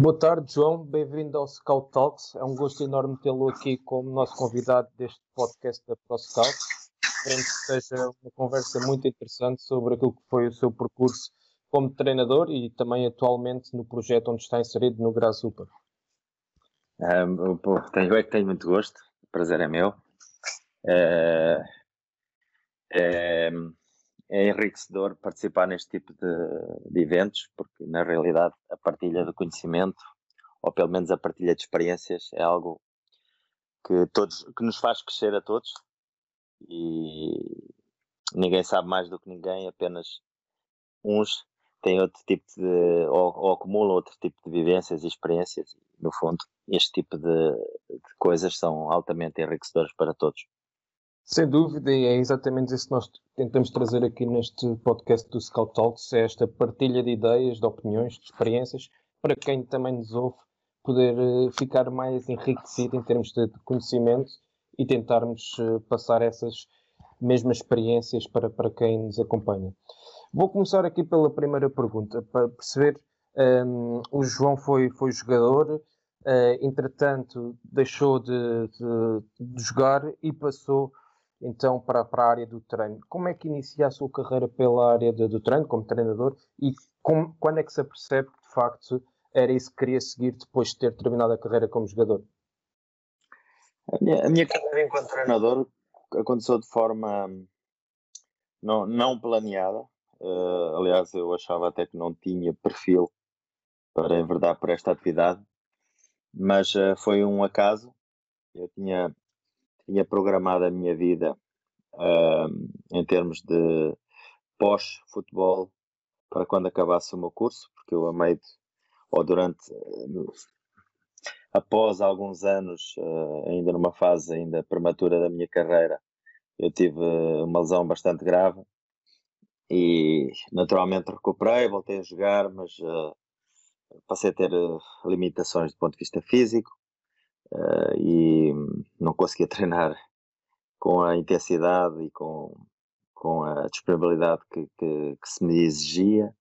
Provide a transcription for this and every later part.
Boa tarde, João. Bem-vindo ao Scout Talks. É um gosto enorme tê-lo aqui como nosso convidado deste podcast da ProScout. Esperemos que seja uma conversa muito interessante sobre aquilo que foi o seu percurso como treinador e também atualmente no projeto onde está inserido no Grasshopper. Um, tenho, é que tenho muito gosto, o prazer é meu. É, é enriquecedor participar neste tipo de, de, eventos, porque na realidade a partilha do conhecimento, ou pelo menos a partilha de experiências, é algo que, todos, que nos faz crescer a todos e ninguém sabe mais do que ninguém, apenas uns têm outro tipo de. ou, ou acumulam outro tipo de vivências e experiências. No fundo, este tipo de, de coisas são altamente enriquecedoras para todos. Sem dúvida, e é exatamente isso que nós tentamos trazer aqui neste podcast do Scout Talks, é esta partilha de ideias, de opiniões, de experiências, para quem também nos ouve poder eh, ficar mais enriquecido em termos de conhecimento e tentarmos eh, passar essas mesmas experiências para, para quem nos acompanha. Vou começar aqui pela primeira pergunta, para perceber. Um, o João foi, foi jogador, uh, entretanto deixou de, de, de, jogar e passou então para, para a área do treino. Como é que inicia a sua carreira pela área de, do treino, como treinador, e como, quando é que se apercebe que de facto era isso que queria seguir depois de ter terminado a carreira como jogador? A minha, a minha carreira enquanto treinador aconteceu de forma não, não planeada. Uh, aliás, eu achava até que não tinha perfil para enverdar por esta atividade, mas uh, foi um acaso. Eu tinha, tinha programado a minha vida uh, em termos de pós-futebol para quando acabasse o meu curso, porque eu amei ou durante após alguns anos, ainda numa fase ainda prematura da minha carreira, eu tive uma lesão bastante grave e naturalmente recuperei, voltei a jogar, mas uh, passei a ter uh, limitações do ponto de vista físico uh, e não conseguia treinar com a intensidade e com, com a disponibilidade que, que, que se me exigia.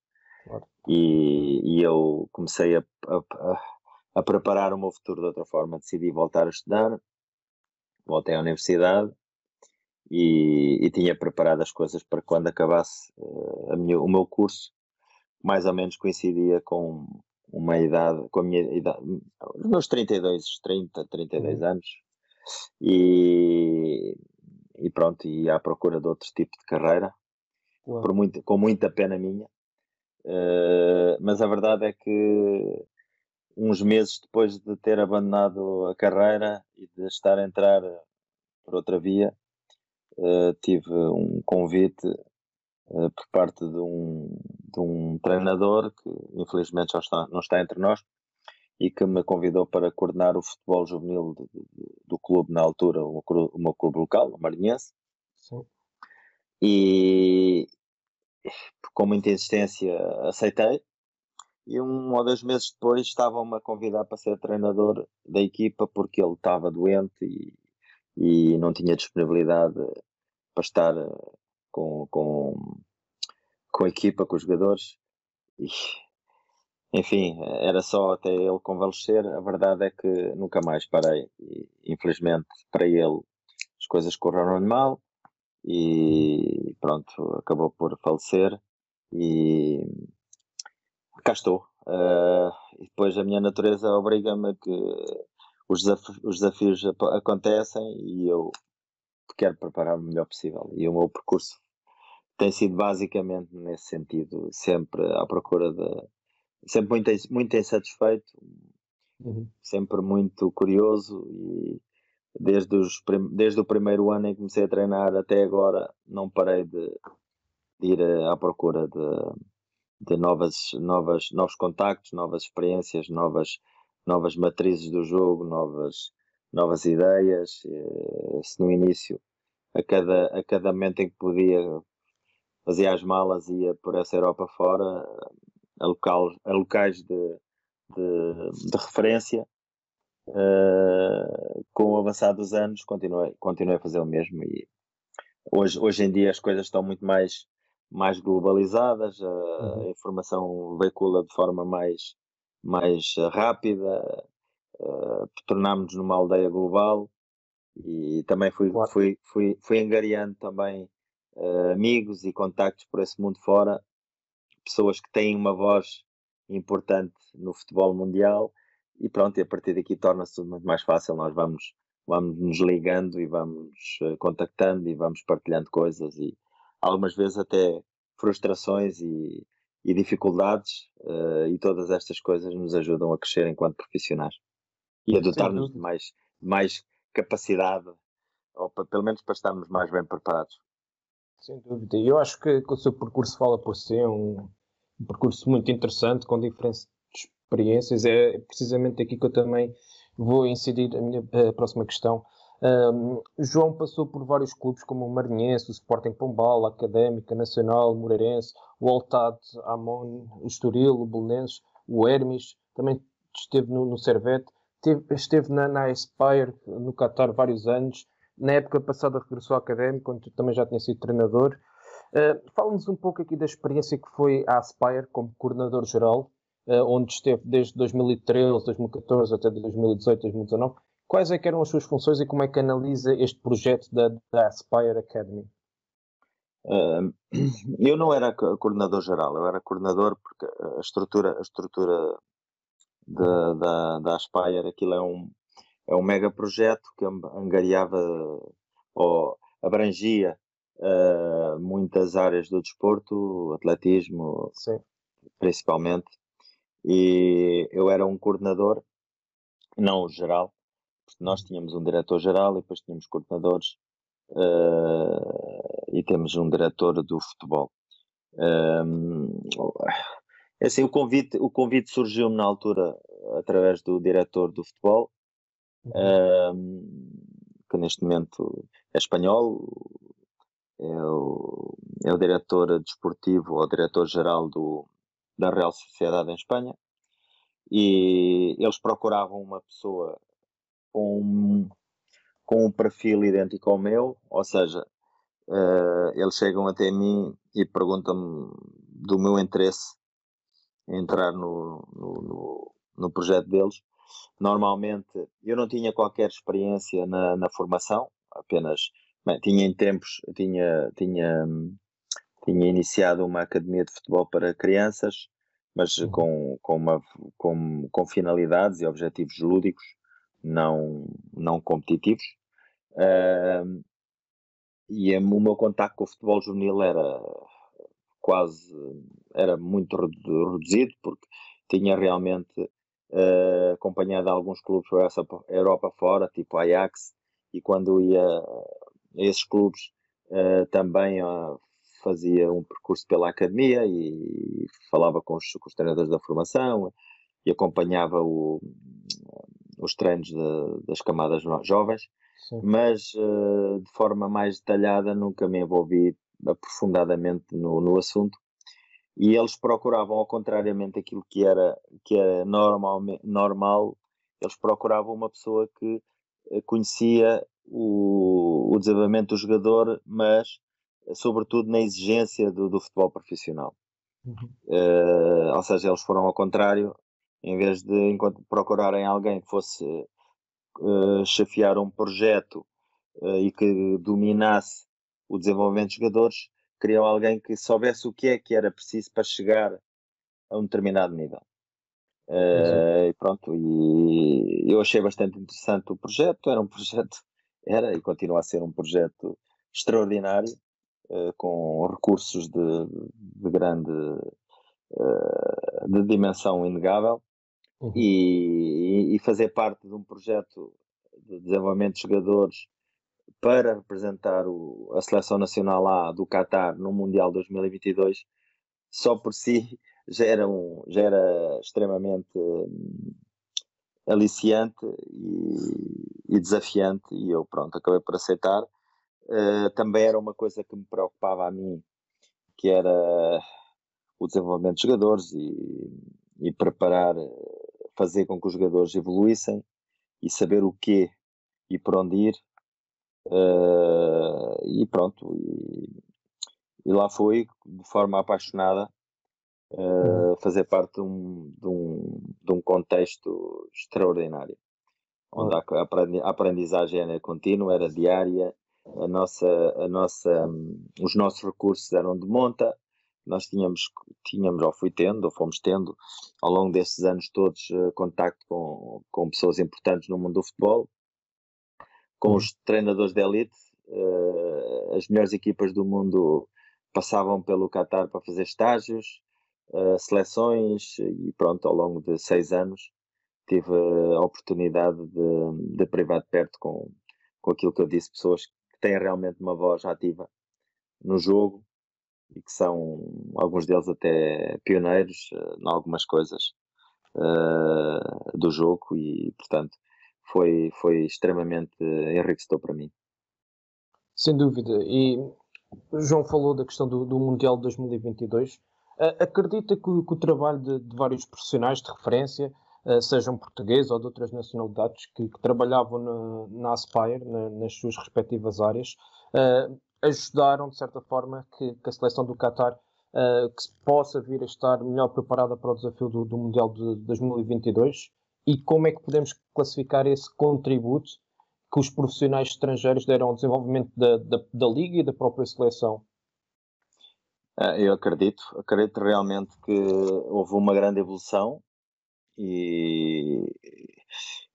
Claro. E, e, eu comecei a, a, a, preparar o meu futuro de outra forma. Decidi voltar a estudar, voltei à universidade e, e, tinha preparado as coisas para quando acabasse uh, minha, o meu curso, mais ou menos coincidia com uma idade, com a minha idade, os meus 32, 30, 32 uhum. anos, e, e pronto, e à procura de outro tipo de carreira, por muito, com muita pena minha, uh, mas a verdade é que uns meses depois de ter abandonado a carreira e de estar a entrar por outra via, uh, tive um convite uh, por parte de um, de um treinador que infelizmente já está, não está entre nós e que me convidou para coordenar o futebol juvenil de, do clube na altura, o meu, o meu clube local, o Marinhense. Sim. E com muita insistência aceitei. E um ou dois meses depois estavam-me a convidar para ser treinador da equipa porque ele estava doente e, e não tinha disponibilidade para estar eh, com, com, com a equipa, com os jogadores. E, enfim, era só até ele convalescer. A verdade é que nunca mais parei. E, infelizmente, para ele, as coisas correram mal e pronto, acabou por falecer. E cá estou. Uh, e depois a minha natureza obriga-me que os, os desafios acontecem e eu quero preparar o melhor possível. E o meu percurso tem sido basicamente nesse sentido, sempre à procura de. sempre muito, muito insatisfeito, uhum. sempre muito curioso e desde, os, desde o primeiro ano em que comecei a treinar até agora não parei de, de ir à procura de, de novas, novas, novos contactos, novas experiências, novas, novas matrizes do jogo, novas, novas ideias. Eh, se no início, a cada, a cada momento em que podia, fazia as malas e ia por essa Europa fora, a, local, a locais de, de, de referência. Uh, com o avançar dos anos continuei, continuei a fazer o mesmo e hoje, hoje em dia as coisas estão muito mais mais globalizadas, a, uhum. informação veicula de forma mais, mais rápida, uh, tornámos-nos numa aldeia global e também fui, claro. fui, fui, fui angariando também uh, amigos e contactos por esse mundo fora, pessoas que têm uma voz importante no futebol mundial e pronto, e a partir daqui torna-se tudo muito mais fácil, nós vamos, vamos nos ligando e vamos uh, contactando e vamos partilhando coisas e algumas vezes até frustrações e, e dificuldades, uh, e todas estas coisas nos ajudam a crescer enquanto profissionais e a dotar-nos de mais, mais capacidade, ou para, pelo menos para estarmos mais bem preparados. Sem dúvida. Eu acho que, que, o seu percurso fala por si, é um, um percurso muito interessante, com diferentes experiências. É precisamente aqui que eu também vou incidir a minha a próxima questão. Um, João passou por vários clubes como o Marinhense, o Sporting Pombal, a Académica, Nacional, Moreirense, o Altad, Amon, o Estoril, o Belenenses, o Hermes, também esteve no, no Servete, esteve, esteve na, na Aspire, no Qatar, vários anos. Na época passada regressou à Académica, quando também já tinha sido treinador. Uh, Fala-nos um pouco aqui da experiência que foi à Aspire como coordenador-geral, uh, onde esteve desde 2013, 2014 até 2018, 2019 Quais é eram as suas funções e como é que analisa este projeto da, da Aspire Academy? Uh, eu não era coordenador geral, eu era coordenador porque a estrutura, a estrutura da, da Aspire, aquilo é um, é um mega projeto que angariava ou abrangia uh, muitas áreas do desporto, atletismo, Sim. principalmente, e eu era um coordenador, não geral, porque nós tínhamos um diretor-geral e depois tínhamos coordenadores uh, e temos um diretor do futebol. Um, é assim, o convite, o convite surgiu na altura através do diretor do futebol, um, que neste momento é espanhol, é o, é o diretor desportivo ou diretor-geral da Real Sociedade em Espanha, e eles procuravam uma pessoa com, com um perfil idêntico ao meu, ou seja, uh, eles chegam até mim e perguntam-me do meu interesse em entrar no, no, no, no, projeto deles. Normalmente eu não tinha qualquer experiência na, na formação, apenas bem, tinha em tempos, tinha, tinha, tinha iniciado uma academia de futebol para crianças, mas uhum. com, com, uma, com, com finalidades e objetivos lúdicos não, não competitivos. Uh, e o meu contacto com o futebol juvenil era quase, era muito reduzido, porque tinha realmente uh, acompanhado alguns clubes por essa Europa fora, tipo Ajax, e quando ia a esses clubes uh, também uh, fazia um percurso pela academia e falava com os, com os treinadores da formação e acompanhava o, os treinos de, das camadas jovens, Sim. mas uh, de forma mais detalhada nunca me envolvi aprofundadamente no, no assunto. E eles procuravam, ao contrariamente aquilo que era, que era normal, normal, eles procuravam uma pessoa que eh, conhecia o, o desenvolvimento do jogador, mas sobretudo na exigência do, do futebol profissional. Uhum. Uh, ou seja, eles foram ao contrário, em vez de procurarem alguém que fosse uh, chefiar um projeto uh, e que dominasse o desenvolvimento de jogadores, queriam alguém que soubesse o que é que era preciso para chegar a um determinado nível. Uh, e pronto, e eu achei bastante interessante o projeto, era um projeto, era e continua a ser um projeto extraordinário, uh, com recursos de, de grande uh, de dimensão inegável uhum. e, e, fazer parte de um projeto de desenvolvimento de jogadores para representar o, a seleção nacional A do Qatar no Mundial 2022 só por si já era, um, já era extremamente hum, aliciante e, e, desafiante e eu pronto acabei por aceitar. Uh, também era uma coisa que me preocupava a mim que era o desenvolvimento dos jogadores e, e preparar fazer com que os jogadores evoluíssem e saber o que e por onde ir uh, e pronto e, e lá foi de forma apaixonada uh, fazer parte de um, de, um, de um contexto extraordinário, onde a, aprendizagem era contínua, era diária, a nossa, a nossa, um, os nossos recursos eram de monta, nós tínhamos, tínhamos ou fui tendo, ou fomos tendo, ao longo desses anos todos, uh, contacto com, com pessoas importantes no mundo do futebol, com os treinadores de elite, uh, as melhores equipas do mundo passavam pelo Qatar para fazer estágios, uh, seleções e pronto, ao longo de seis anos tive a oportunidade de, de privar de perto com, com aquilo que eu disse, pessoas que têm realmente uma voz ativa no jogo e que são alguns deles até pioneiros uh, em algumas coisas uh, do jogo e portanto foi, foi extremamente enriquecedor para mim. Sem dúvida. E o João falou da questão do, do Mundial de 2022. Uh, acredita que, que, o trabalho de, de, vários profissionais de referência, uh, sejam portugueses ou de outras nacionalidades, que, que trabalhavam na, na Aspire, na, nas suas respectivas áreas, uh, ajudaram, de certa forma, que, que a seleção do Qatar que se possa vir a estar melhor preparada para o desafio do, do Mundial de 2022? E como é que podemos classificar esse contributo que os profissionais estrangeiros deram ao desenvolvimento da, da, da Liga e da própria seleção? Ah, eu acredito, acredito realmente que houve uma grande evolução e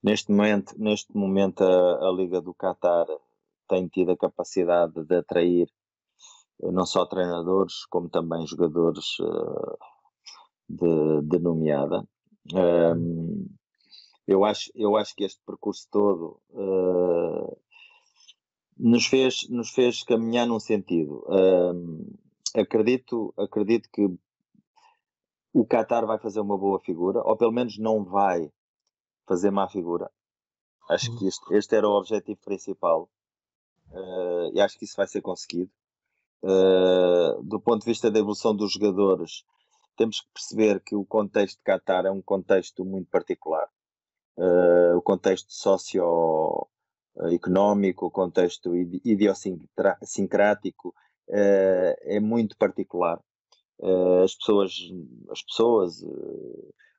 neste momento, neste momento a, a Liga do Qatar tem tido a capacidade de atrair não só treinadores como também jogadores uh, de, de nomeada. Eu acho, eu acho que este percurso todo uh, nos, fez, nos fez caminhar num sentido. Uh, acredito, acredito que o Qatar vai fazer uma boa figura, ou pelo menos não vai fazer má figura. Acho que este, este era o objetivo principal uh, e acho que isso vai ser conseguido. Do ponto de vista da evolução dos jogadores, temos que perceber que o contexto de Qatar é um contexto muito particular uh, o contexto socioeconómico, o contexto idiosincrático uh, é muito particular. Uh, as pessoas, as pessoas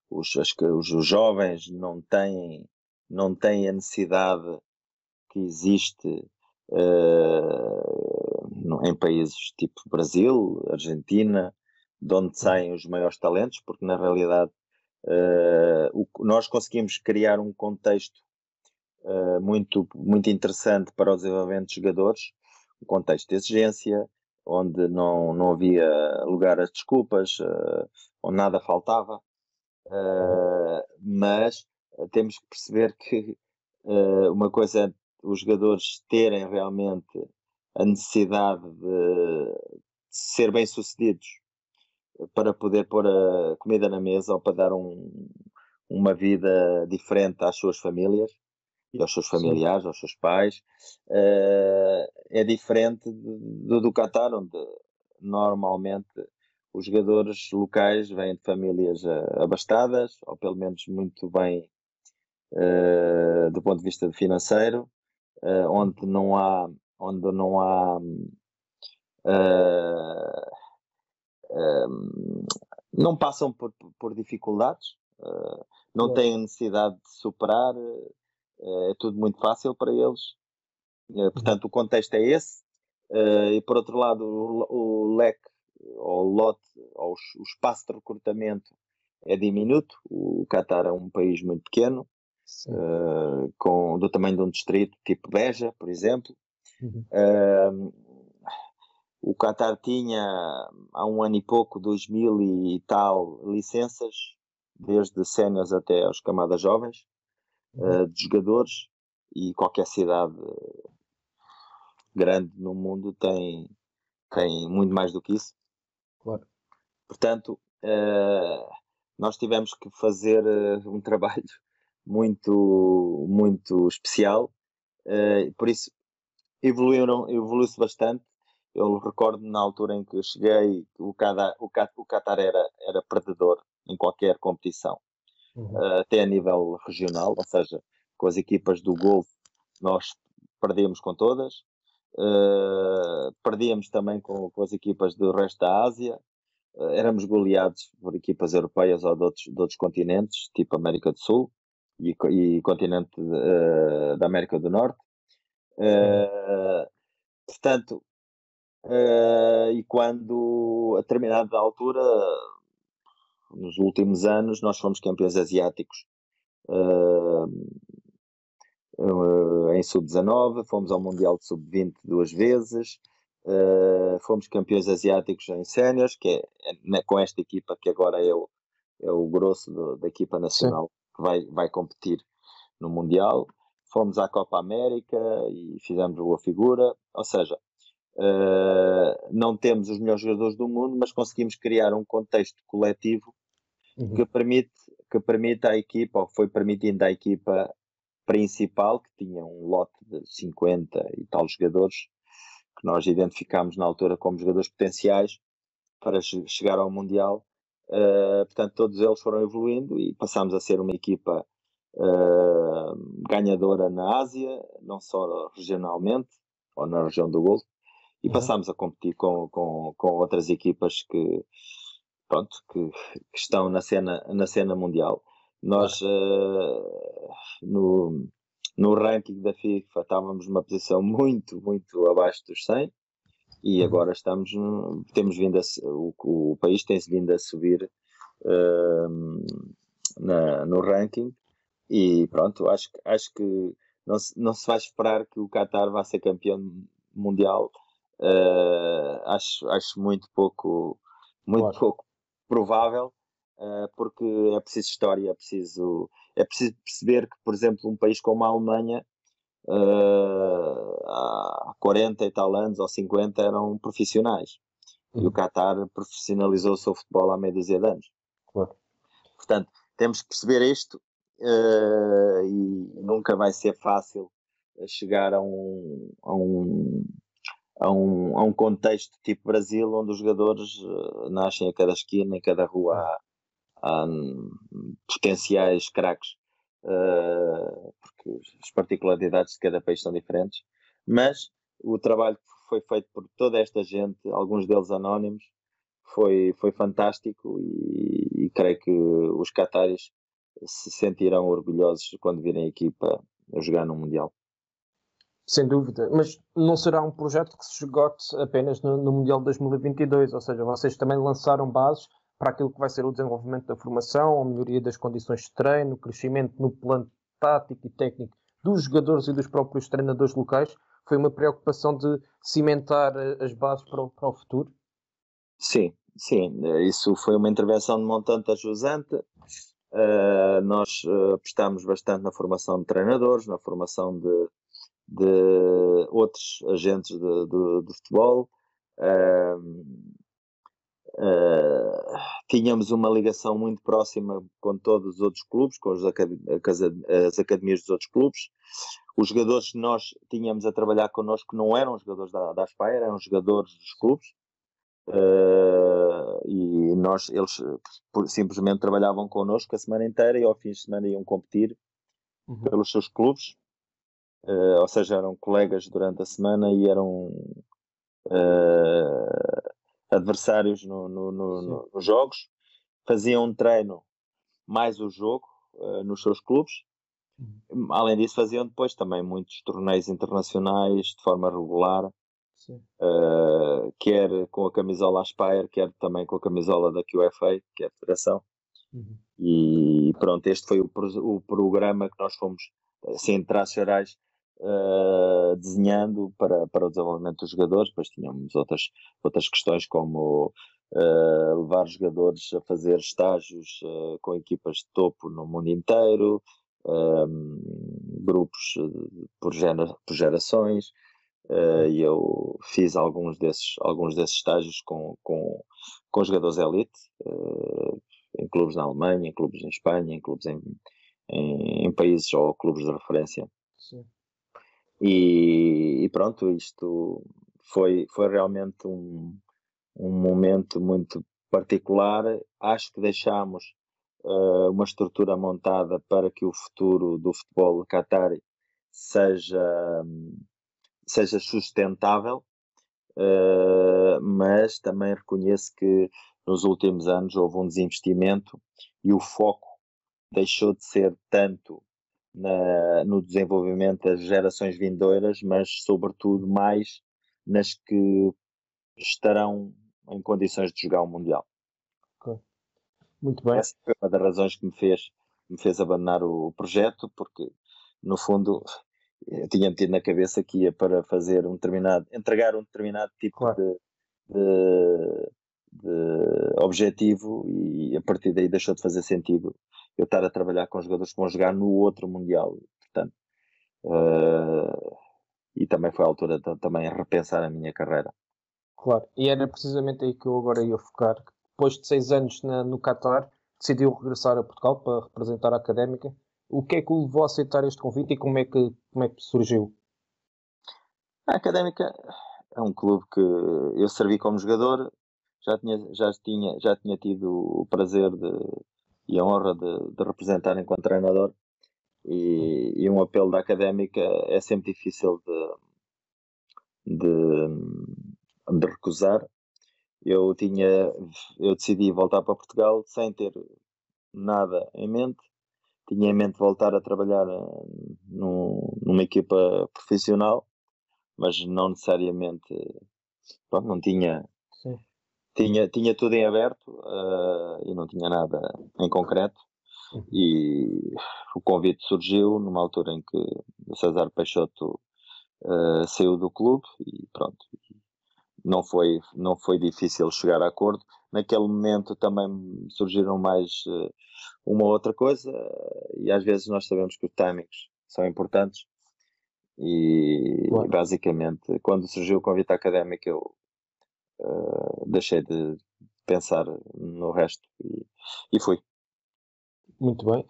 os, as, os, os jovens não têm, não têm a necessidade que existe em países tipo Brasil, Argentina, de onde saem os maiores talentos, porque na realidade o, nós conseguimos criar um contexto uh, muito, muito interessante para o desenvolvimento de jogadores, um contexto de exigência, onde não, não havia lugar às desculpas, uh, onde nada faltava, mas temos que perceber que uma coisa é os jogadores terem realmente a necessidade de, de ser bem-sucedidos para poder pôr a comida na mesa ou para dar um, uma vida diferente às suas famílias e aos seus familiares, Sim. aos seus pais. Uh, é diferente do, do Qatar, onde normalmente os jogadores locais vêm de famílias uh, abastadas, ou pelo menos muito bem uh, do ponto de vista financeiro, onde não há onde não há não passam por, por dificuldades, uh, não têm necessidade de superar, uh, é tudo muito fácil para eles. Uh, portanto, o contexto é esse. e por outro lado, o, o leque, ou o lote, ou o espaço de recrutamento é diminuto. O Qatar é um país muito pequeno. uh, com, do tamanho de um distrito, tipo Beja, por exemplo. Uhum. Uh, o Qatar tinha há um ano e pouco, dois mil e tal licenças, desde séniores até as camadas jovens, uh, de jogadores, e qualquer cidade grande no mundo tem, tem muito mais do que isso. Claro. Portanto, uh, nós tivemos que fazer uh, um trabalho muito, muito especial, uh, por isso evoluíram, evoluiu-se bastante. Eu recordo na altura em que eu cheguei, o Qatar, o Qatar, o Qatar era, era perdedor em qualquer competição, Uhum. até a nível regional, ou seja, com as equipas do Golfo nós perdíamos com todas, uh, perdíamos também com, com, as equipas do resto da Ásia, uh, éramos goleados por equipas europeias ou de outros, de outros continentes, tipo América do Sul e, e continente uh, da América do Norte. portanto, e quando a determinada altura, nos últimos anos, nós fomos campeões asiáticos uh, em sub-19, fomos ao Mundial de sub-20 duas vezes, uh, fomos campeões asiáticos em séniores, que é, é, com esta equipa que agora é o, é o grosso do, da equipa nacional Sim. que vai, vai competir no Mundial. Fomos à Copa América e fizemos boa figura, ou seja, uh, não temos os melhores jogadores do mundo, mas conseguimos criar um contexto coletivo uhum. que permite que permite à equipa, ou foi permitindo à equipa principal, que tinha um lote de 50 e tal jogadores, que nós identificámos na altura como jogadores potenciais para chegar ao Mundial. Uh, portanto, todos eles foram evoluindo e passámos a ser uma equipa uh, ganhadora na Ásia, não só regionalmente, ou na região do Golfo, e uhum. passámos a competir com, com, com outras equipas que, pronto, que, que estão na cena, na cena mundial. Nós, uh, no, no ranking da FIFA, estávamos numa posição muito, muito abaixo dos 100 e uhum. agora estamos, temos vindo a, o, o país tem-se vindo a subir uh, na, no ranking e pronto, acho, acho que não se, não se vai esperar que o Qatar vá ser campeão mundial. Uh, acho, acho muito pouco, muito claro. pouco provável uh, porque é preciso história, é preciso, é preciso perceber que, por exemplo, um país como a Alemanha, uh, há 40 e tal anos ou 50 eram profissionais. Uhum. E o uhum. Qatar profissionalizou o seu futebol há meia dúzia de anos. Claro. Portanto, temos que perceber isto uh, e nunca vai ser fácil chegar a um, a um, a um, a um contexto tipo Brasil, onde os jogadores uh, nascem a cada esquina, em cada rua há, há potenciais craques, uh, porque as particularidades de cada país são diferentes, mas o trabalho que foi feito por toda esta gente, alguns deles anónimos, foi, foi fantástico e, e creio que os cataris se sentirão orgulhosos quando virem a equipa a jogar no Mundial. Sem dúvida, mas não será um projeto que se esgote apenas no, no Mundial 2022, ou seja, vocês também lançaram bases para aquilo que vai ser o desenvolvimento da formação, a melhoria das condições de treino, o crescimento no plano tático e técnico dos jogadores e dos próprios treinadores locais. Foi uma preocupação de cimentar eh, as bases para o, para o futuro? Sim, sim. Isso foi uma intervenção de montante ajusante. Uh, nós uh, apostámos bastante na formação de treinadores, na formação de, de outros agentes de futebol. Uh, Uh, tínhamos uma ligação muito próxima com todos os outros clubes, com as, as academias dos outros clubes. Os jogadores que nós tínhamos a trabalhar connosco não eram jogadores da, da Aspire, eram jogadores dos clubes. Uh, e nós, eles simplesmente trabalhavam connosco a semana inteira e ao fim de semana iam competir uhum. pelos seus clubes. Uh, ou seja, eram colegas durante a semana e eram uh, adversários no, no, no, nos jogos, faziam um treino mais o jogo uh, nos seus clubes. Uhum. Além disso, faziam depois também muitos torneios internacionais de forma regular, quer com a camisola Aspire, quer também com a camisola da QFA, que é a Federação. Uhum. E pronto, este foi o, o programa que nós fomos, assim, traços gerais, uh, desenhando para, para o desenvolvimento dos jogadores. Depois tínhamos outras, outras questões como uh, levar os jogadores a fazer estágios uh, com equipas de topo no mundo inteiro, grupos por, gera, por gerações. E eu fiz alguns desses, alguns desses estágios com, com, com jogadores elite, em clubes na Alemanha, em clubes em Espanha, em clubes em, em, em países ou clubes de referência. Sim. E, e, pronto, isto foi, foi realmente um, um momento muito particular. Acho que deixámos uh, uma estrutura montada para que o futuro do futebol qatari seja, seja sustentável, uh, mas também reconheço que nos últimos anos houve um desinvestimento e o foco deixou de ser tanto na, no desenvolvimento das gerações vindouras, mas sobretudo mais nas que estarão em condições de jogar o Mundial. Okay. Muito bem. Essa foi uma das razões que me fez, me fez abandonar o projeto, porque no fundo eu tinha tido na cabeça que ia para fazer um determinado, entregar um determinado tipo claro. de, de, de objetivo e a partir daí deixou de fazer sentido eu estar a trabalhar com jogadores que vão jogar no outro Mundial. Portanto, uh, e também foi a altura de também repensar a minha carreira. Claro, e era precisamente aí que eu agora ia focar. Depois de seis anos na, no Qatar, decidiu regressar a Portugal para representar a Académica. O que é que o levou a aceitar este convite e como é que, como é que surgiu? A Académica é um clube que eu servi como jogador, já tinha, já tinha, já tinha tido o prazer de, e a honra de, de representar enquanto treinador. E, e, um apelo da académica é sempre difícil de, de, de, recusar. Eu tinha, eu decidi voltar para Portugal sem ter nada em mente. Tinha em mente voltar a trabalhar eh, num, numa equipa profissional, mas não necessariamente, pronto, não tinha tinha, tinha tudo em aberto uh, e não tinha nada em concreto. Uhum. E o convite surgiu numa altura em que o César Peixoto uh, saiu do clube e pronto. Não foi, não foi difícil chegar a acordo. Naquele momento também surgiram mais uh, uma outra coisa, e às vezes nós sabemos que os timings são importantes. E claro. basicamente, quando surgiu o convite académico, eu uh, deixei de pensar no resto e, e fui. Muito bem.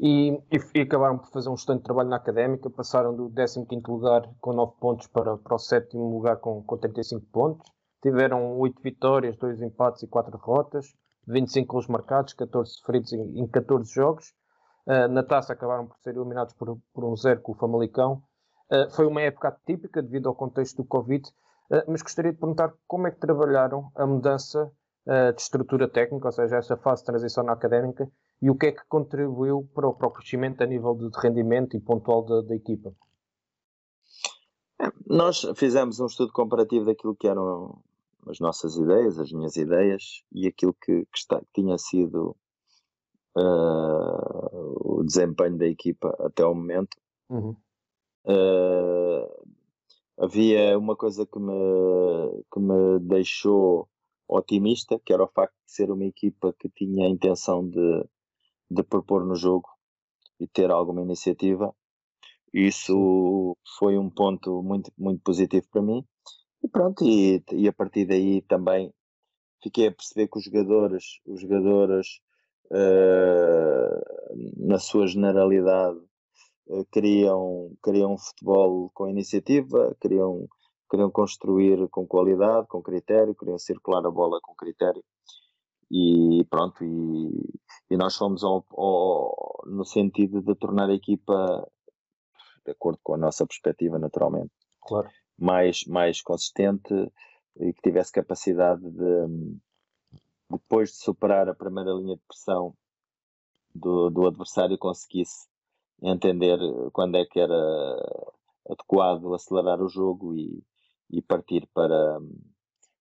E, e, acabaram por fazer um excelente trabalho na académica, passaram do 15 lugar com 9 pontos para, para o sétimo lugar com, com 35 pontos. Tiveram 8 vitórias, 2 empates e 4 derrotas, 25 gols marcados, 14 feridos em, em 14 jogos. Uh, na taça acabaram por ser eliminados por, por um zero com o Famalicão. Uh, foi uma época atípica devido ao contexto do Covid, mas gostaria de perguntar como é que trabalharam a mudança uh, de estrutura técnica, ou seja, essa fase de transição na académica, e o que é que contribuiu para o, para o crescimento a nível de rendimento e pontual da, da equipa? É, nós fizemos um estudo comparativo daquilo que eram as nossas ideias, as minhas ideias, e aquilo que, que, está, que tinha sido uh, o desempenho da equipa até ao momento. Uhum. Uh, havia uma coisa que me, que me deixou otimista, que era o facto de ser uma equipa que tinha a intenção de, de propor no jogo e ter alguma iniciativa. Isso foi um ponto muito, muito positivo para mim. E pronto, e, e a partir daí também fiquei a perceber que os jogadores, os jogadores uh, na sua generalidade, eh, queriam, queriam futebol com iniciativa, queriam, queriam construir com qualidade, com critério, queriam circular a bola com critério. E pronto, e, e nós fomos ao, ao, no sentido de tornar a equipa, de acordo com a nossa perspectiva, naturalmente, claro. mais, mais consistente e que tivesse capacidade de, depois de superar a primeira linha de pressão do, do adversário, conseguisse entender quando é que era adequado acelerar o jogo e, e partir para,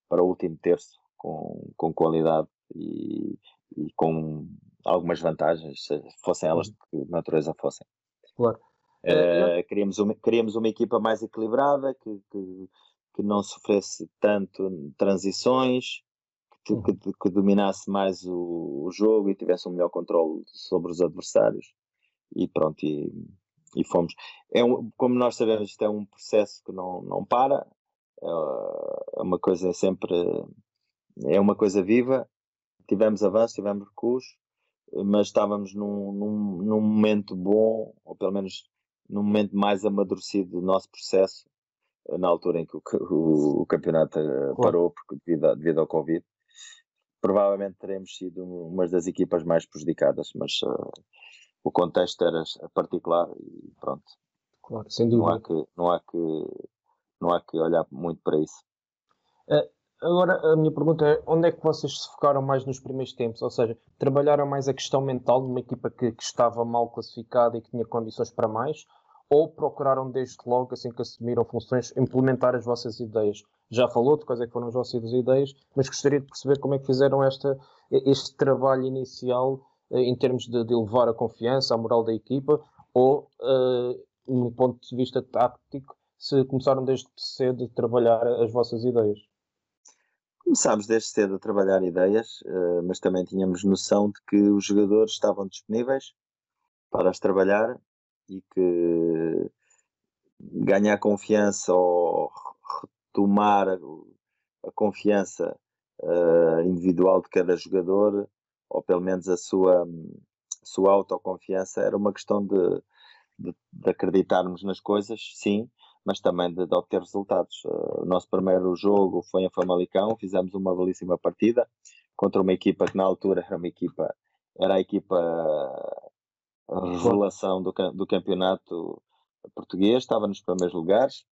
para o último terço com, com qualidade e, e com algumas vantagens, se fossem elas uhum. de que natureza fossem. Claro. Uh, queríamos, uma, queríamos uma equipa mais equilibrada, que, que, que não sofresse tanto transições, que, que, que dominasse mais o, o, jogo e tivesse um melhor controle sobre os adversários. E pronto, e, e fomos. É um, como nós sabemos, isto é um processo que não, não para, é, é uma coisa sempre. É uma coisa viva. Tivemos avanço, tivemos recursos, mas estávamos num, num, num momento bom, ou pelo menos num momento mais amadurecido do nosso processo, na altura em que o, o, o campeonato eh, parou porque, devido, devido ao Covid. Provavelmente teremos sido uma das equipas mais prejudicadas, mas uh, o contexto era particular e pronto. Claro, sem dúvida. Não há que, não há que, não há que olhar muito para isso. Uh, agora, a minha pergunta é: onde é que vocês se focaram mais nos primeiros tempos? Ou seja, trabalharam mais a questão mental de uma equipa que, que estava mal classificada e que tinha condições para mais? ou procuraram desde logo, assim que assumiram funções, implementar as vossas ideias? Já falou de quais é que foram as vossas ideias, mas gostaria de perceber como é que fizeram esta, este trabalho inicial em termos de, de elevar a confiança, a moral da equipa, ou, num ponto de vista tático, se começaram desde cedo a trabalhar as vossas ideias? Começámos desde cedo a trabalhar ideias, uh, mas também tínhamos noção de que os jogadores estavam disponíveis para as trabalhar e que ganhar confiança ou retomar a confiança individual de cada jogador, ou pelo menos a sua, a sua autoconfiança, era uma questão de, de, de, acreditarmos nas coisas, sim, mas também de, de obter resultados. Uh, o nosso primeiro jogo foi em Famalicão, fizemos uma belíssima partida contra uma equipa que na altura era uma equipa, era a equipa a revelação do, do campeonato português, estava nos primeiros lugares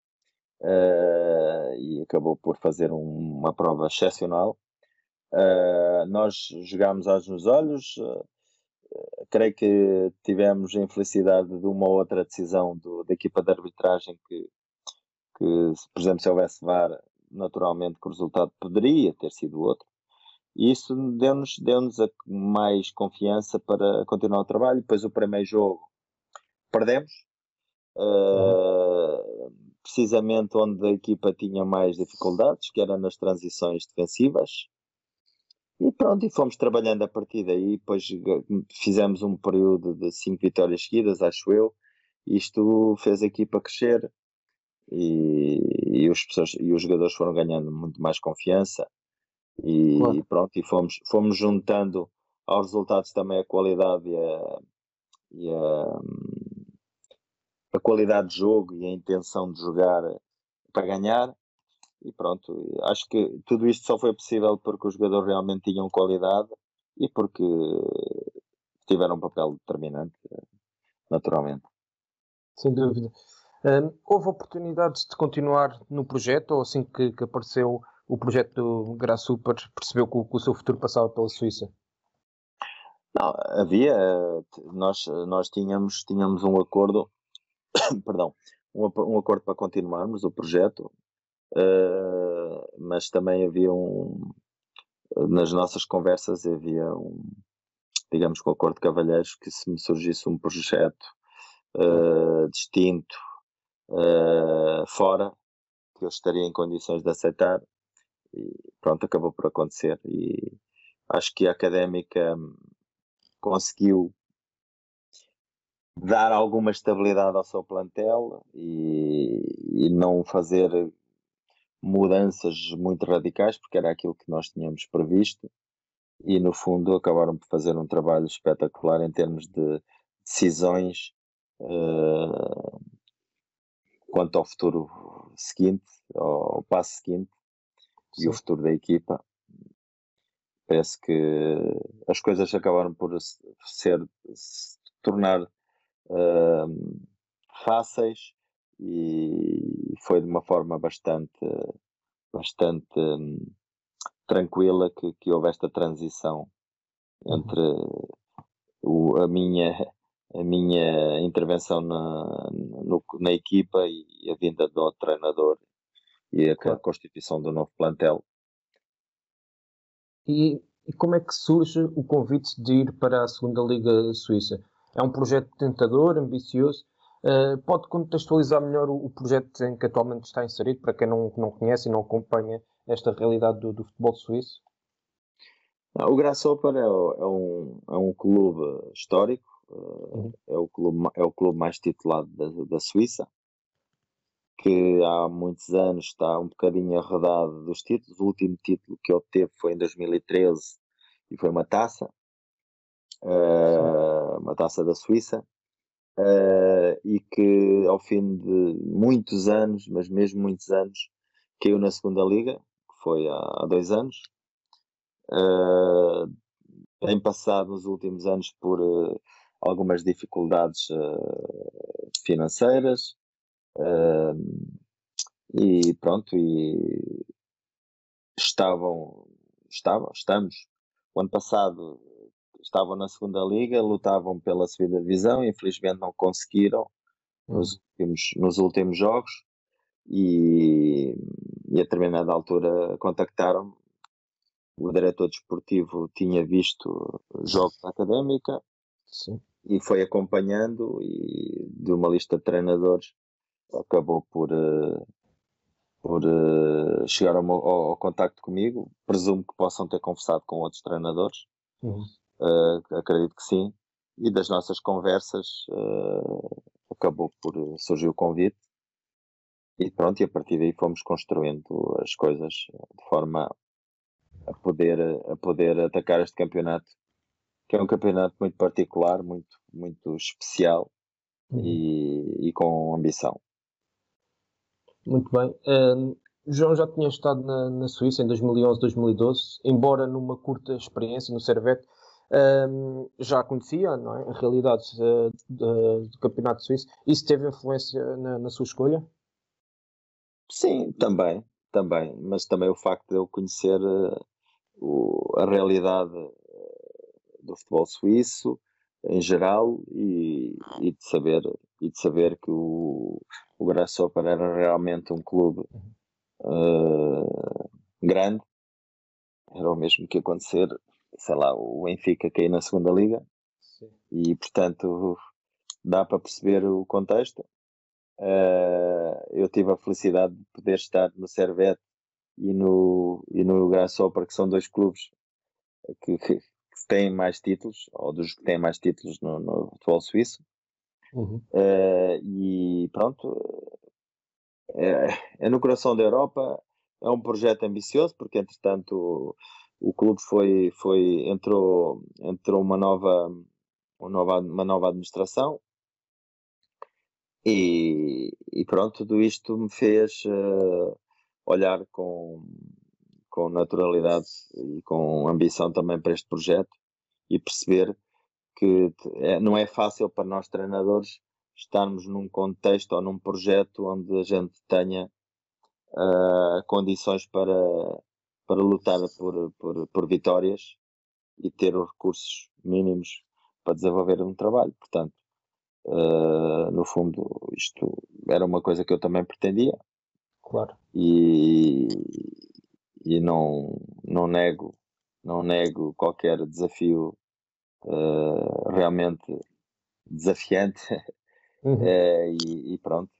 uh, e acabou por fazer um, uma prova excepcional. Uh, nós jogámos olhos nos olhos, uh, creio que tivemos a infelicidade de uma outra decisão do, da equipa de arbitragem que, que, por exemplo, se houvesse VAR, naturalmente que o resultado poderia ter sido outro. E isso deu-nos deu mais confiança para continuar o trabalho. Depois, o primeiro jogo, perdemos. Uh, precisamente onde a equipa tinha mais dificuldades, que era nas transições defensivas. E pronto, e fomos trabalhando a partir daí. Depois fizemos um período de cinco vitórias seguidas, acho eu. Isto fez a equipa crescer e, e, os, pessoas, e os jogadores foram ganhando muito mais confiança. E, claro. pronto, e fomos, fomos juntando aos resultados também a qualidade e a, e a, a qualidade de jogo e a intenção de jogar para ganhar. E pronto, acho que tudo isto só foi possível porque os jogadores realmente tinham qualidade e porque tiveram um papel determinante, naturalmente. Sem dúvida. Um, houve oportunidades de continuar no projeto ou assim que, que apareceu o projeto do Grasshopper percebeu que o, que o seu futuro passava pela Suíça? Não, havia, nós, nós tínhamos, tínhamos um acordo, perdão, um, um, acordo para continuarmos o projeto, uh, mas também havia um, nas nossas conversas havia um, digamos, com um acordo de cavalheiros que se me surgisse um projeto uh, distinto uh, fora, que eu estaria em condições de aceitar, e pronto, acabou por acontecer. E acho que a académica conseguiu dar alguma estabilidade ao seu plantel e, e não fazer mudanças muito radicais, porque era aquilo que nós tínhamos previsto, e no fundo acabaram por fazer um trabalho espetacular em termos de decisões uh, quanto ao futuro seguinte, ao passo seguinte, e o futuro da equipa. Parece que as coisas acabaram por ser, se tornar uh, fáceis e foi de uma forma bastante, bastante um, tranquila que, que houve esta transição entre o, a minha a minha intervenção na, no, na equipa e a vinda do treinador e a, claro. constituição do novo plantel. E, e como é que surge o convite de ir para a segunda Liga Suíça? É um projeto tentador, ambicioso? Uh, pode contextualizar melhor o, o, projeto em que atualmente está inserido, para quem não, não conhece e não acompanha esta realidade do, do futebol suíço? o Grasshopper é, é, um, é um clube histórico, uh, é, o clube, é o clube mais titulado da, da Suíça, que há muitos anos está um bocadinho arredado dos títulos. O último título que obteve foi em 2013 e foi uma taça, uh, uma taça da Suíça, uh, e que ao fim de muitos anos, mas mesmo muitos anos, caiu na segunda liga, que foi há, há dois anos. Uh, tem passado nos últimos anos por algumas dificuldades financeiras, e pronto, e estavam, estavam, estamos, o ano passado estavam na segunda liga, lutavam pela subida de divisão, infelizmente não conseguiram nos, hum. últimos, nos últimos jogos e, e a determinada altura contactaram o diretor desportivo tinha visto jogos da académica Sim. e foi acompanhando e de uma lista de treinadores acabou por, por uh, chegar ao, ao, ao, contacto comigo. Presumo que possam ter conversado com outros treinadores. Uhum. Uh, acredito que sim. E das nossas conversas acabou por surgir o convite. E pronto, e a partir daí fomos construindo as coisas de forma a poder, a poder atacar este campeonato, que é um campeonato muito particular, muito, muito especial uhum. e, e com ambição. Muito bem. Um, João já tinha estado na, na, Suíça em 2011, 2012, embora numa curta experiência no Servette, um, já conhecia não é, a realidade uh, do, campeonato suíço. Isso teve influência na, na, sua escolha? Sim, também, também. Mas também o facto de eu conhecer uh, o, a realidade uh, do futebol suíço em geral e, e, de saber e de saber que o, o Grasshopper era realmente um clube uh, grande era o mesmo que acontecer sei lá o Benfica cair na segunda liga Sim. e portanto dá para perceber o contexto uh, eu tive a felicidade de poder estar no Servette e no e no Grasshopper que são dois clubes que, que que têm mais títulos, ou dos que têm mais títulos no, no futebol suíço. Uhum. Uh, e pronto, é, é, no coração da Europa, é um projeto ambicioso, porque entretanto o, clube foi, foi, entrou, entrou uma nova, uma nova, uma nova administração. E, e pronto, tudo isto me fez uh, olhar com, com naturalidade e com ambição também para este projeto e perceber que é, não é fácil para nós treinadores estarmos num contexto ou num projeto onde a gente tenha uh, condições para, para lutar por, por, por vitórias e ter os recursos mínimos para desenvolver um trabalho. Portanto, uh, no fundo, isto era uma coisa que eu também pretendia. Claro. E, e não, não nego não nego qualquer desafio uh, realmente desafiante uhum. uh, e, e, pronto,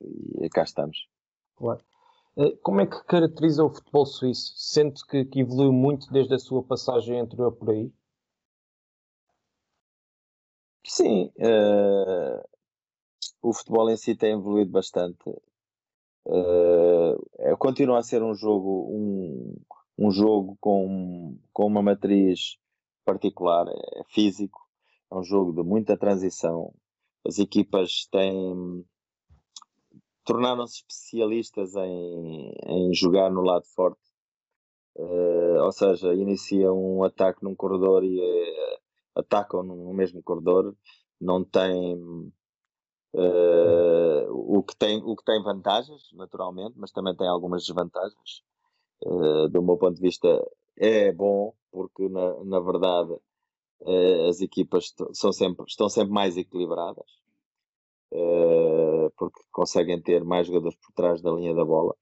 e cá estamos. Claro. Uh, como é que caracteriza o futebol suíço? Sente que, que evoluiu muito desde a sua passagem anterior por aí? Sim, o futebol em si tem evoluído bastante. Uh, continua a ser um jogo, um, um jogo com, com uma matriz particular, é físico, é um jogo de muita transição. As equipas têm tornaram-se especialistas em, em jogar no lado forte, uh, ou seja, iniciam um ataque num corredor e uh, atacam no mesmo corredor, não tem uh, o que tem o que tem vantagens naturalmente, mas também tem algumas desvantagens. Do meu ponto de vista, é bom, porque na, na verdade as equipas são sempre, estão sempre mais equilibradas, porque conseguem ter mais jogadores por trás da linha da bola,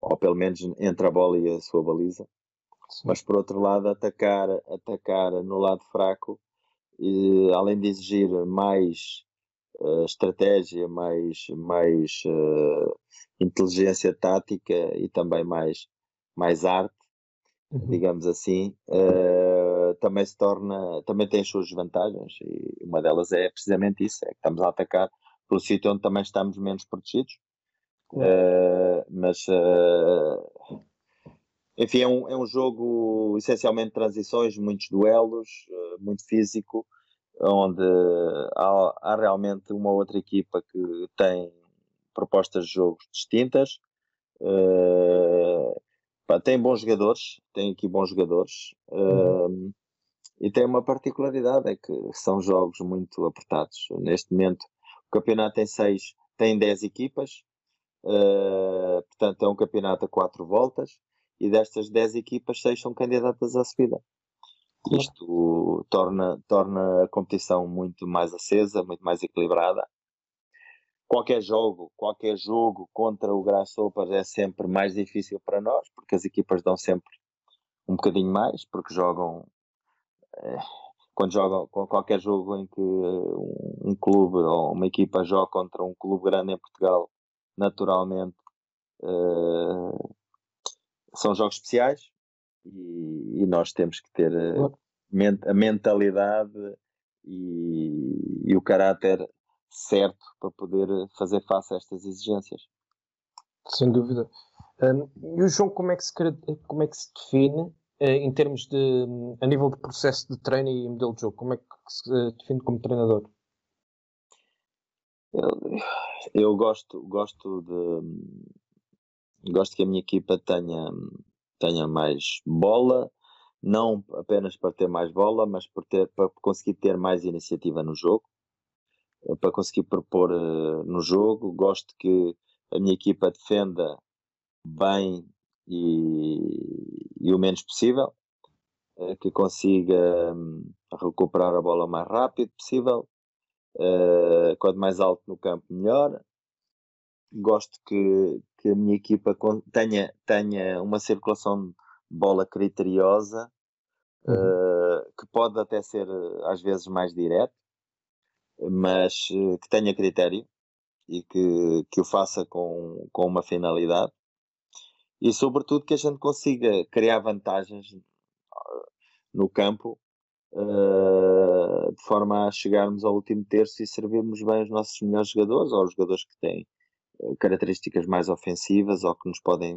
ou pelo menos entre a bola e a sua baliza. Mas por outro lado, atacar, atacar no lado fraco, e, além de exigir mais uh, estratégia, mais, mais uh, inteligência tática e também mais, mais arte, uhum. digamos assim, uh, também se torna, também tem as suas vantagens e uma delas é precisamente isso, é que estamos a atacar pelo sítio onde também estamos menos protegidos. Uh, mas uh, enfim, é um, é um jogo essencialmente de transições, muitos duelos, uh, muito físico, onde há, há, realmente uma outra equipa que tem propostas de jogos distintas, tem bons jogadores, tem aqui bons jogadores. Uhum. E tem uma particularidade, é que são jogos muito apertados. Neste momento, o campeonato tem seis, tem dez equipas, uh, portanto é um campeonato a quatro voltas, e destas dez equipas, seis são candidatas à subida. Isto torna, torna a competição muito mais acesa, muito mais equilibrada. Qualquer jogo, qualquer jogo contra o Grasshoppers é sempre mais difícil para nós, porque as equipas dão sempre um bocadinho mais, porque jogam eh, quando joga qualquer jogo em que um, um, clube ou uma equipa joga contra um clube grande em Portugal, naturalmente uh, são jogos especiais e, e, nós temos que ter a mentalidade e, e, o caráter certo para poder fazer face a estas exigências. Sem dúvida. Um, e o João, como é que se, como é que se define eh, em termos de, a nível de processo de treino e modelo de jogo? Como é que se eh, define como treinador? Eu, eu gosto, gosto de gosto que a minha equipa tenha, tenha mais bola, não apenas para ter mais bola, mas por ter, para conseguir ter mais iniciativa no jogo, eh, para conseguir propor no jogo. Gosto que a minha equipa defenda bem e, e o menos possível, eh, que consiga hum, recuperar a bola o mais rápido possível, uh, quanto mais alto no campo melhor. Gosto que, que a minha equipa tenha, tenha uma circulação de bola criteriosa, uhum. uh, que pode até ser às vezes mais direto, mas que tenha critério e que, que o faça com, com uma finalidade e sobretudo que a gente consiga criar vantagens ah, no campo uh, de forma a chegarmos ao último terço e servirmos bem os nossos melhores jogadores ou os jogadores que têm uh, características mais ofensivas ou que nos podem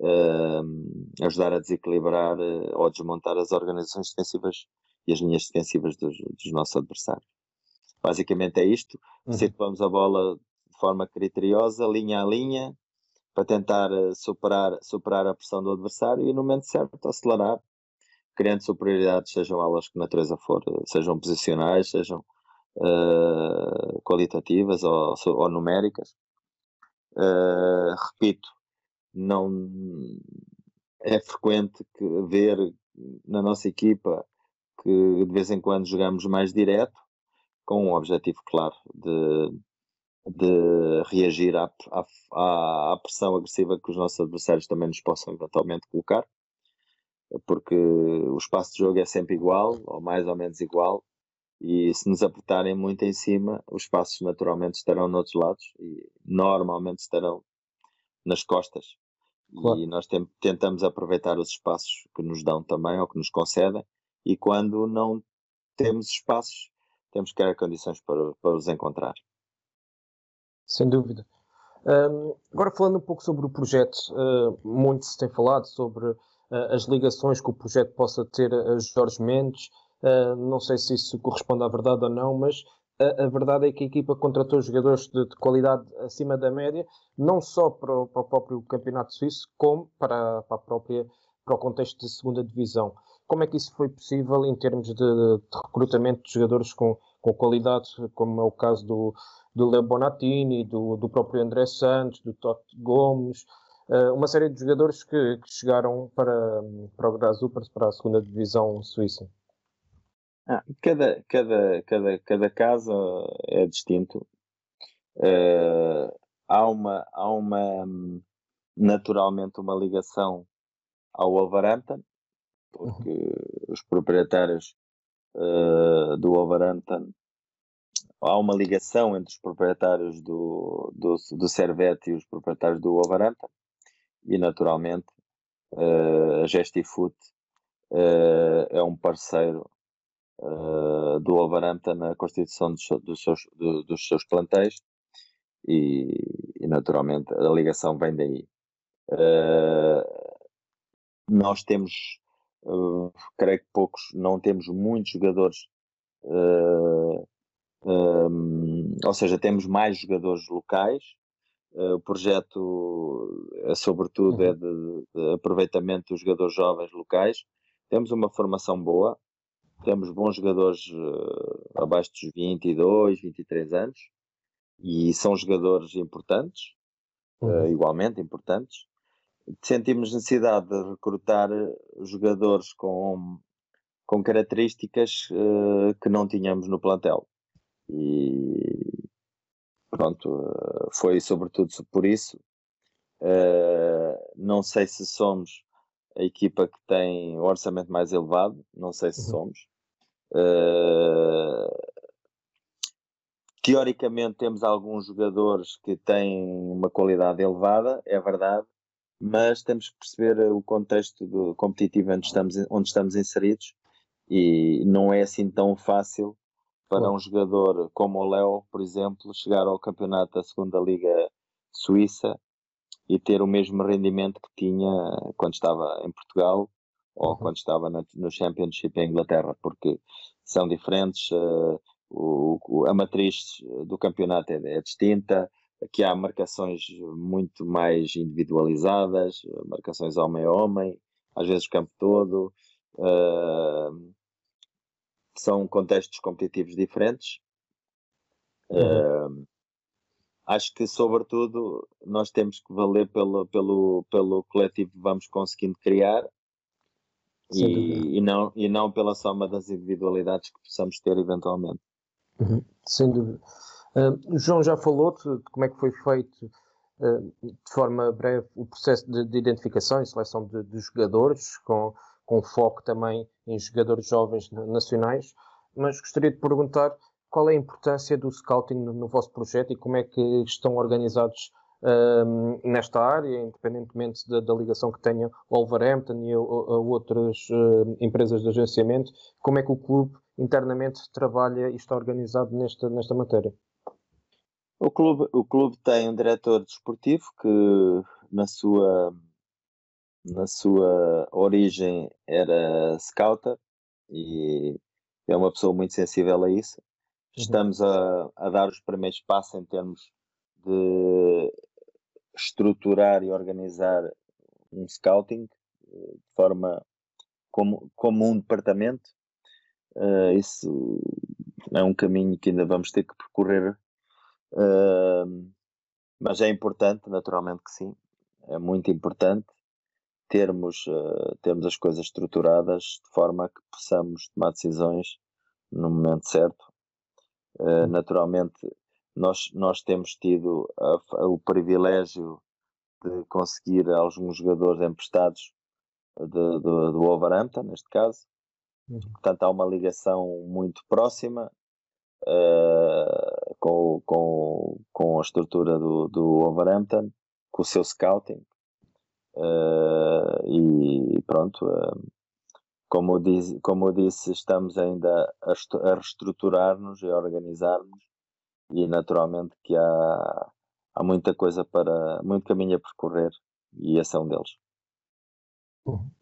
uh, ajudar a desequilibrar ou a desmontar as organizações defensivas e as linhas defensivas dos, dos nossos adversários. Basicamente é isto, uhum. circulamos a bola de forma criteriosa, linha a linha, para tentar eh, superar, superar a pressão do adversário e no momento certo acelerar, criando superioridades, sejam elas que natureza for, eh, sejam posicionais, sejam uh, qualitativas ou, ou numéricas. Uh, repito, não é frequente que ver na nossa equipa que de vez em quando jogamos mais direto, com um objetivo claro de de reagir à, à, à, pressão agressiva que os nossos adversários também nos possam eventualmente colocar, porque o espaço de jogo é sempre igual, ou mais ou menos igual, e se nos apertarem muito em cima, os espaços naturalmente estarão noutros lados e normalmente estarão nas costas. Claro. E nós tem, tentamos aproveitar os espaços que nos dão também, ou que nos concedem, e quando não temos espaços, temos que criar condições para, para os encontrar. Sem dúvida. Um, agora falando um pouco sobre o projeto, uh, muito se tem falado sobre uh, as ligações que o projeto possa ter a Jorge Mendes. Uh, não sei se isso corresponde à verdade ou não, mas a, a verdade é que a equipa contratou jogadores de, de, qualidade acima da média, não só para o, para o próprio campeonato suíço, como para, para, a própria, para o contexto de segunda divisão. Como é que isso foi possível em termos de, de recrutamento de jogadores com, com qualidade, como é o caso do, do Leo Bonatini, do, do próprio André Santos, do Totti Gomes, uh, uma série de jogadores que, que, chegaram para, para o Grasshoppers, para a segunda divisão suíça. Ah, cada, cada, cada, cada casa é distinto. Uh, há uma, há uma naturalmente uma ligação ao Wolverhampton, porque uhum. os proprietários uh, do Wolverhampton há uma ligação entre os proprietários do, do, do Servette e os proprietários do Wolverhampton e naturalmente uh, a Gestifoot uh, é um parceiro uh, do Wolverhampton na constituição dos, dos, seus, do, dos seus plantéis e, e, naturalmente a ligação vem daí. nós temos, creio que poucos, não temos muitos jogadores um, ou seja, temos mais jogadores locais. Uh, o projeto, é, sobretudo, é uhum. é de, de, aproveitamento dos jogadores jovens locais. Temos uma formação boa, temos bons jogadores uh, abaixo dos 22, 23 anos, e são jogadores importantes, uh, uhum. igualmente importantes. Sentimos necessidade de recrutar jogadores com, com características que não tínhamos no plantel. E pronto, eh, foi sobretudo por isso. Uh, não sei se somos a equipa que tem o orçamento mais elevado, não sei se uhum. somos. Uh, teoricamente temos alguns jogadores que têm uma qualidade elevada, é verdade, mas temos que perceber o contexto do competitivo onde estamos, onde estamos inseridos e não é assim tão fácil para um jogador como o Léo, por exemplo, chegar ao campeonato da segunda Liga Suíça e ter o mesmo rendimento que tinha quando estava em Portugal ou uhum. quando estava no, Championship em Inglaterra, porque são diferentes, uh, o, a matriz do campeonato é, é, distinta, aqui há marcações muito mais individualizadas, marcações homem a homem, às vezes o campo todo. Uh, são contextos competitivos diferentes. Uhum. Uh, acho que, sobretudo, nós temos que valer pelo, pelo, pelo coletivo que vamos conseguindo criar e, e, não, e não pela soma das individualidades que possamos ter eventualmente. Uhum. Sem dúvida. Uh, João já falou de, como é que foi feito uh, de forma breve o processo de, de identificação e seleção de, de jogadores com com foco também em jogadores jovens nacionais, mas gostaria de perguntar qual é a importância do scouting no, vosso projeto e como é que estão organizados um, nesta área, independentemente da, da, ligação que tenha o Wolverhampton e a, a outras uh, empresas de agenciamento, como é que o clube internamente trabalha e está organizado nesta, nesta matéria? O clube, o clube tem um diretor desportivo que, na sua na sua origem era scouter e é uma pessoa muito sensível a isso. Uhum. Estamos a, a dar os primeiros passos em termos de estruturar e organizar um scouting de forma como, como um departamento. Uh, isso é um caminho que ainda vamos ter que percorrer, uh, mas é importante, naturalmente que sim, é muito importante termos, uh, termos as coisas estruturadas de forma a que possamos tomar decisões no momento certo. Uh, naturalmente, nós, nós temos tido a, a, o privilégio de conseguir alguns jogadores emprestados de, de, do Wolverhampton, neste caso. Uhum. Portanto, há uma ligação muito próxima uh, com, com, com a estrutura do, do Wolverhampton, com o seu scouting, e pronto, uh, como, diz, como eu disse, estamos ainda a, a reestruturar-nos e a organizar-nos e naturalmente que há, há muita coisa para, muito caminho a percorrer e esse é um deles.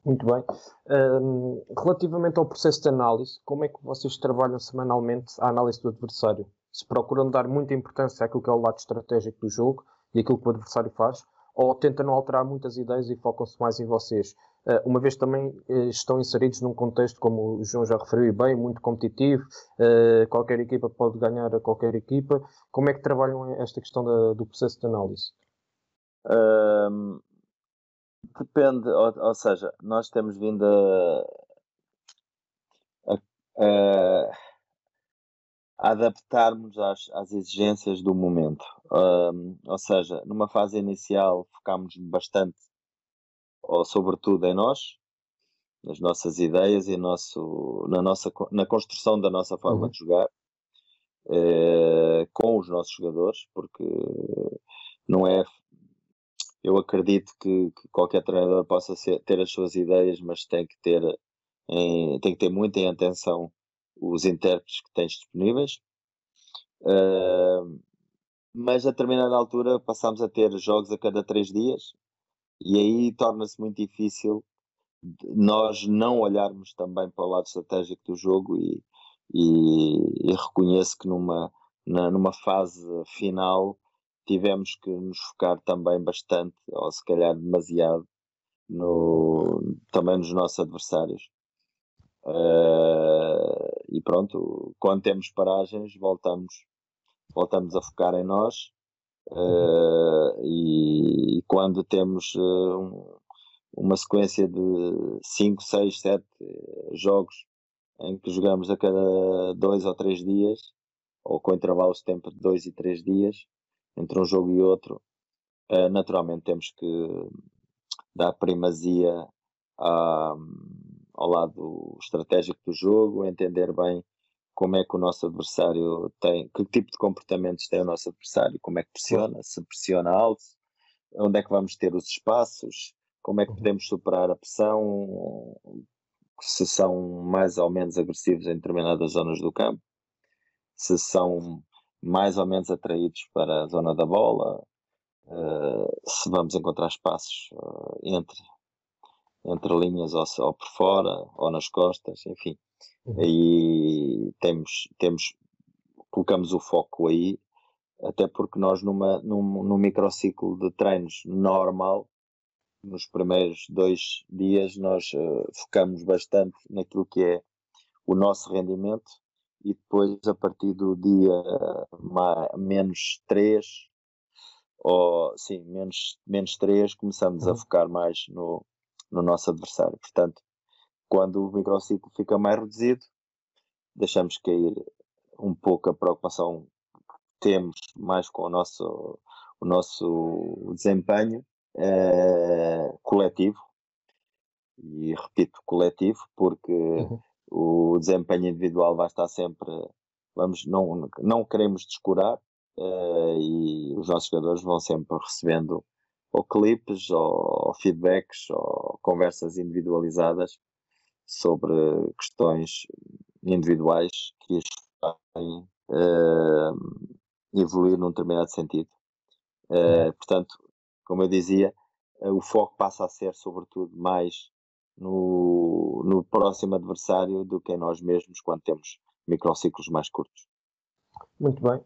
Muito bem. Um, relativamente ao processo de análise, como é que vocês trabalham semanalmente a análise do adversário? Se procuram dar muita importância àquilo que é o lado estratégico do jogo e aquilo que o adversário faz, ou tentam não alterar muitas ideias e focam-se mais em vocês? Uh, uma vez também uh, estão inseridos num contexto, como o João já referiu e bem, muito competitivo, uh, qualquer equipa pode ganhar a qualquer equipa. Como é que trabalham esta questão da, do processo de análise? Depende, ou, ou, seja, nós temos vindo a, a, a adaptarmos às, às exigências do momento. Um, ou seja, numa fase inicial focámos bastante, ou sobretudo em nós, nas nossas ideias e nosso, na, nossa, na construção da nossa forma uhum. de jogar eh, com os nossos jogadores, porque não é. Eu acredito que, que qualquer treinador possa ser, ter as suas ideias, mas tem que ter, em, tem que ter muito em atenção os intérpretes que tens disponíveis. Uh, mas a determinada altura passamos a ter jogos a cada três dias e aí torna-se muito difícil nós não olharmos também para o lado estratégico do jogo e, e, e reconheço que numa, na, numa fase final tivemos que nos focar também bastante, ou se calhar demasiado, no, também nos nossos adversários. Uh, e pronto, quando temos paragens, voltamos, voltamos a focar em nós. Uh, e, e, quando temos uh, um, uma sequência de 5, 6, 7 jogos em que jogamos a cada dois ou três dias, ou com intervalos de tempo de dois e três dias, entre um jogo e outro, uh, naturalmente temos que dar primazia a, ao lado estratégico do jogo, entender bem como é que o nosso adversário tem, que tipo de comportamentos tem o nosso adversário, como é que pressiona, se pressiona alto, onde é que vamos ter os espaços, como é que uhum. podemos superar a pressão, se são mais ou menos agressivos em determinadas zonas do campo, se são mais ou menos atraídos para a zona da bola, uh, se vamos encontrar espaços uh, entre, entre linhas ou, ou, por fora ou nas costas, enfim. Uhum. Aí temos, temos, colocamos o foco aí, até porque nós numa, num, num microciclo de treinos normal nos primeiros dois dias nós uh, focamos bastante naquilo que é o nosso rendimento e depois a partir do dia mais, menos 3 ou sim, menos, menos 3 começamos uhum. a focar mais no, no nosso adversário. Portanto, quando o microciclo fica mais reduzido, deixamos cair um pouco a preocupação que temos mais com o nosso, o nosso desempenho uh, coletivo, e repito coletivo, porque uhum. o desempenho individual vai estar sempre, vamos, não, não queremos descurar, uh, e os nossos jogadores vão sempre recebendo ou clipes, ou feedbacks, ou conversas individualizadas sobre questões individuais que os fazem uh, evoluir num determinado sentido. Uh, portanto, como eu dizia, eh, o foco passa a ser, sobretudo, mais no, no próximo adversário do que em nós mesmos quando temos microciclos mais curtos. Muito bem,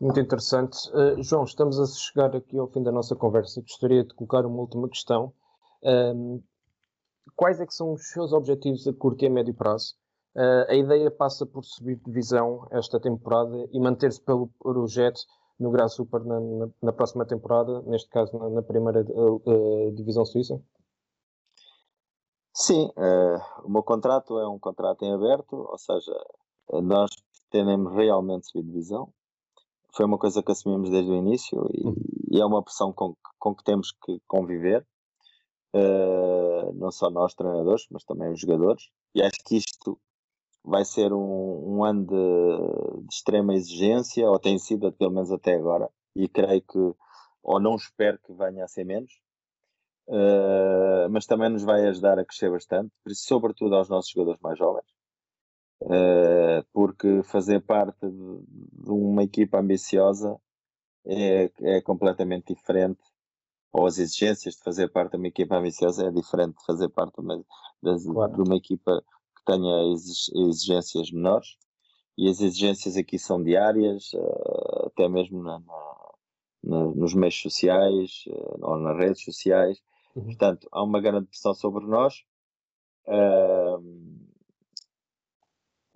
muito interessante. Uh, João, estamos a chegar aqui ao fim da nossa conversa. Gostaria de colocar uma última questão. Um, ehm, quais é que são os seus objetivos a curto e a médio prazo? Uh, a ideia passa por subir de divisão esta temporada e manter-se pelo projeto no Grau Super na, na, na, próxima temporada, neste caso na, na primeira uh, divisão suíça? Sim, o meu contrato é um contrato em aberto, ou seja, nós pretendemos realmente subir divisão. Foi uma coisa que assumimos desde o início e, uhum. e é uma pressão com, com que temos que conviver, não só nós treinadores, mas também os jogadores. E acho que isto vai ser um, um ano de, de, extrema exigência, ou tem sido pelo menos até agora, e creio que, ou não espero que venha a ser menos, uh, mas também nos vai ajudar a crescer bastante, sobretudo aos nossos jogadores mais jovens, uh, porque fazer parte de, uma equipa ambiciosa é, é completamente diferente ou as exigências de fazer parte de uma equipa ambiciosa é diferente de fazer parte de uma, de, claro. de uma equipa tenha exigências menores e as exigências aqui são diárias, eh, até mesmo na, na, nos meios sociais eh, ou nas redes sociais. Uhum. Portanto, há uma grande pressão sobre nós. Uh,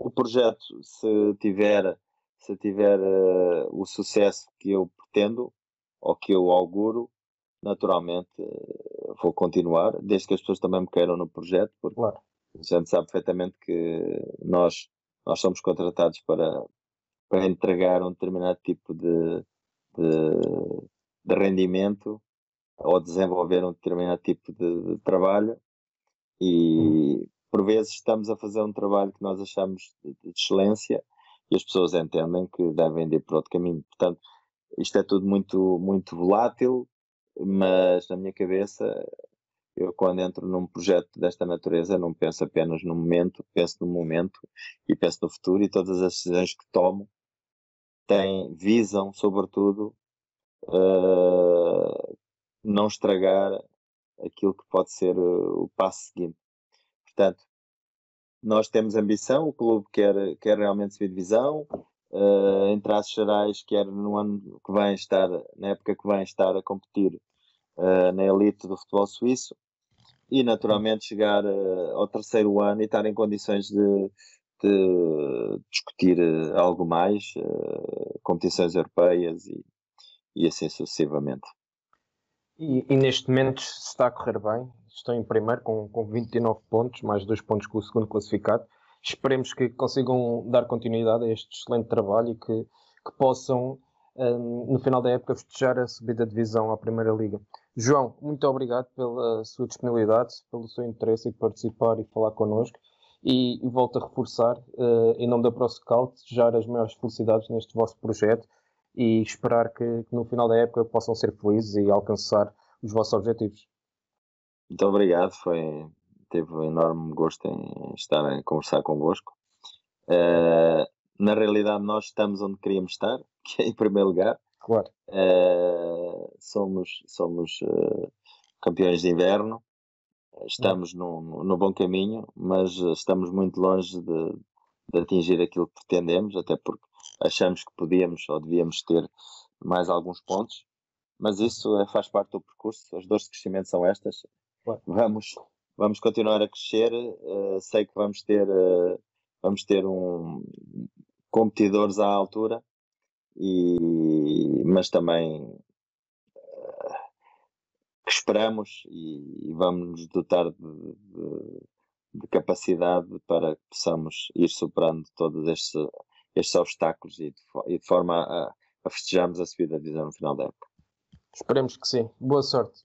o projeto, se tiver, se tiver uh, o sucesso que eu pretendo ou que eu auguro, naturalmente uh, vou continuar, desde que as pessoas também me queiram no projeto, porque claro. a gente sabe perfeitamente que nós, nós somos contratados para, para entregar um determinado tipo de, de, de rendimento ou desenvolver um determinado tipo de, de trabalho e, por vezes estamos a fazer um trabalho que nós achamos de, de excelência e as pessoas entendem que devem ir por outro caminho. Portanto, isto é tudo muito, muito volátil, mas na minha cabeça, eu quando entro num projeto desta natureza, não penso apenas no momento, penso no momento e penso no futuro e todas as decisões que tomo têm, visam, sobretudo, uh, não estragar aquilo que pode ser o passo seguinte. Portanto, nós temos ambição, o clube quer, quer realmente subir divisão, uh, em traços gerais, quer no ano que vem estar, na época que vem estar a competir uh, na elite do futebol suíço e naturalmente chegar uh, ao terceiro ano e estar em condições de, de discutir algo mais, competições europeias e, e assim sucessivamente. E, e, neste momento está a correr bem, estão em primeiro com, com 29 pontos, mais dois pontos com o segundo classificado. Esperemos que consigam dar continuidade a este excelente trabalho e que, que possam, um, no final da época, festejar a subida de divisão à Primeira Liga. João, muito obrigado pela sua disponibilidade, pelo seu interesse em participar e falar connosco. E, e volto a reforçar, uh, em nome da ProScout, desejar as maiores felicidades neste vosso projeto e esperar que, que no final da época possam ser felizes e alcançar os vossos objetivos. Muito obrigado, foi, teve um enorme gosto em estar a conversar convosco. Uh, na realidade, nós estamos onde queríamos estar, que é em primeiro lugar. Claro. Uh, somos somos uh, campeões de inverno, estamos no, no bom caminho, mas estamos muito longe de, de atingir aquilo que pretendemos, até porque achamos que podíamos ou devíamos ter mais alguns pontos, mas isso faz parte do percurso. As dores de crescimento são estas. Vamos, vamos continuar a crescer. Uh, sei que vamos ter, uh, vamos ter um, competidores à altura, e, mas também uh, esperamos e, e, vamos nos dotar de, de, de, capacidade para que possamos ir superando todos estes estes obstáculos e de, e de forma a, a festejarmos a subida da divisão no final da época. Esperemos que sim. Boa sorte.